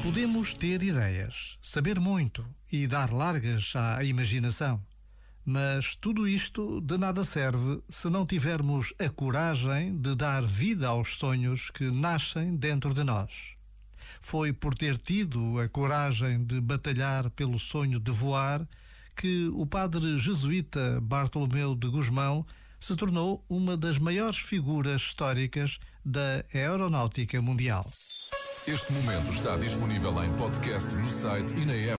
Podemos ter ideias, saber muito e dar largas à imaginação. Mas tudo isto de nada serve se não tivermos a coragem de dar vida aos sonhos que nascem dentro de nós. Foi por ter tido a coragem de batalhar pelo sonho de voar que o padre jesuíta Bartolomeu de Gusmão se tornou uma das maiores figuras históricas da aeronáutica mundial. Este momento está disponível em podcast no site e na app.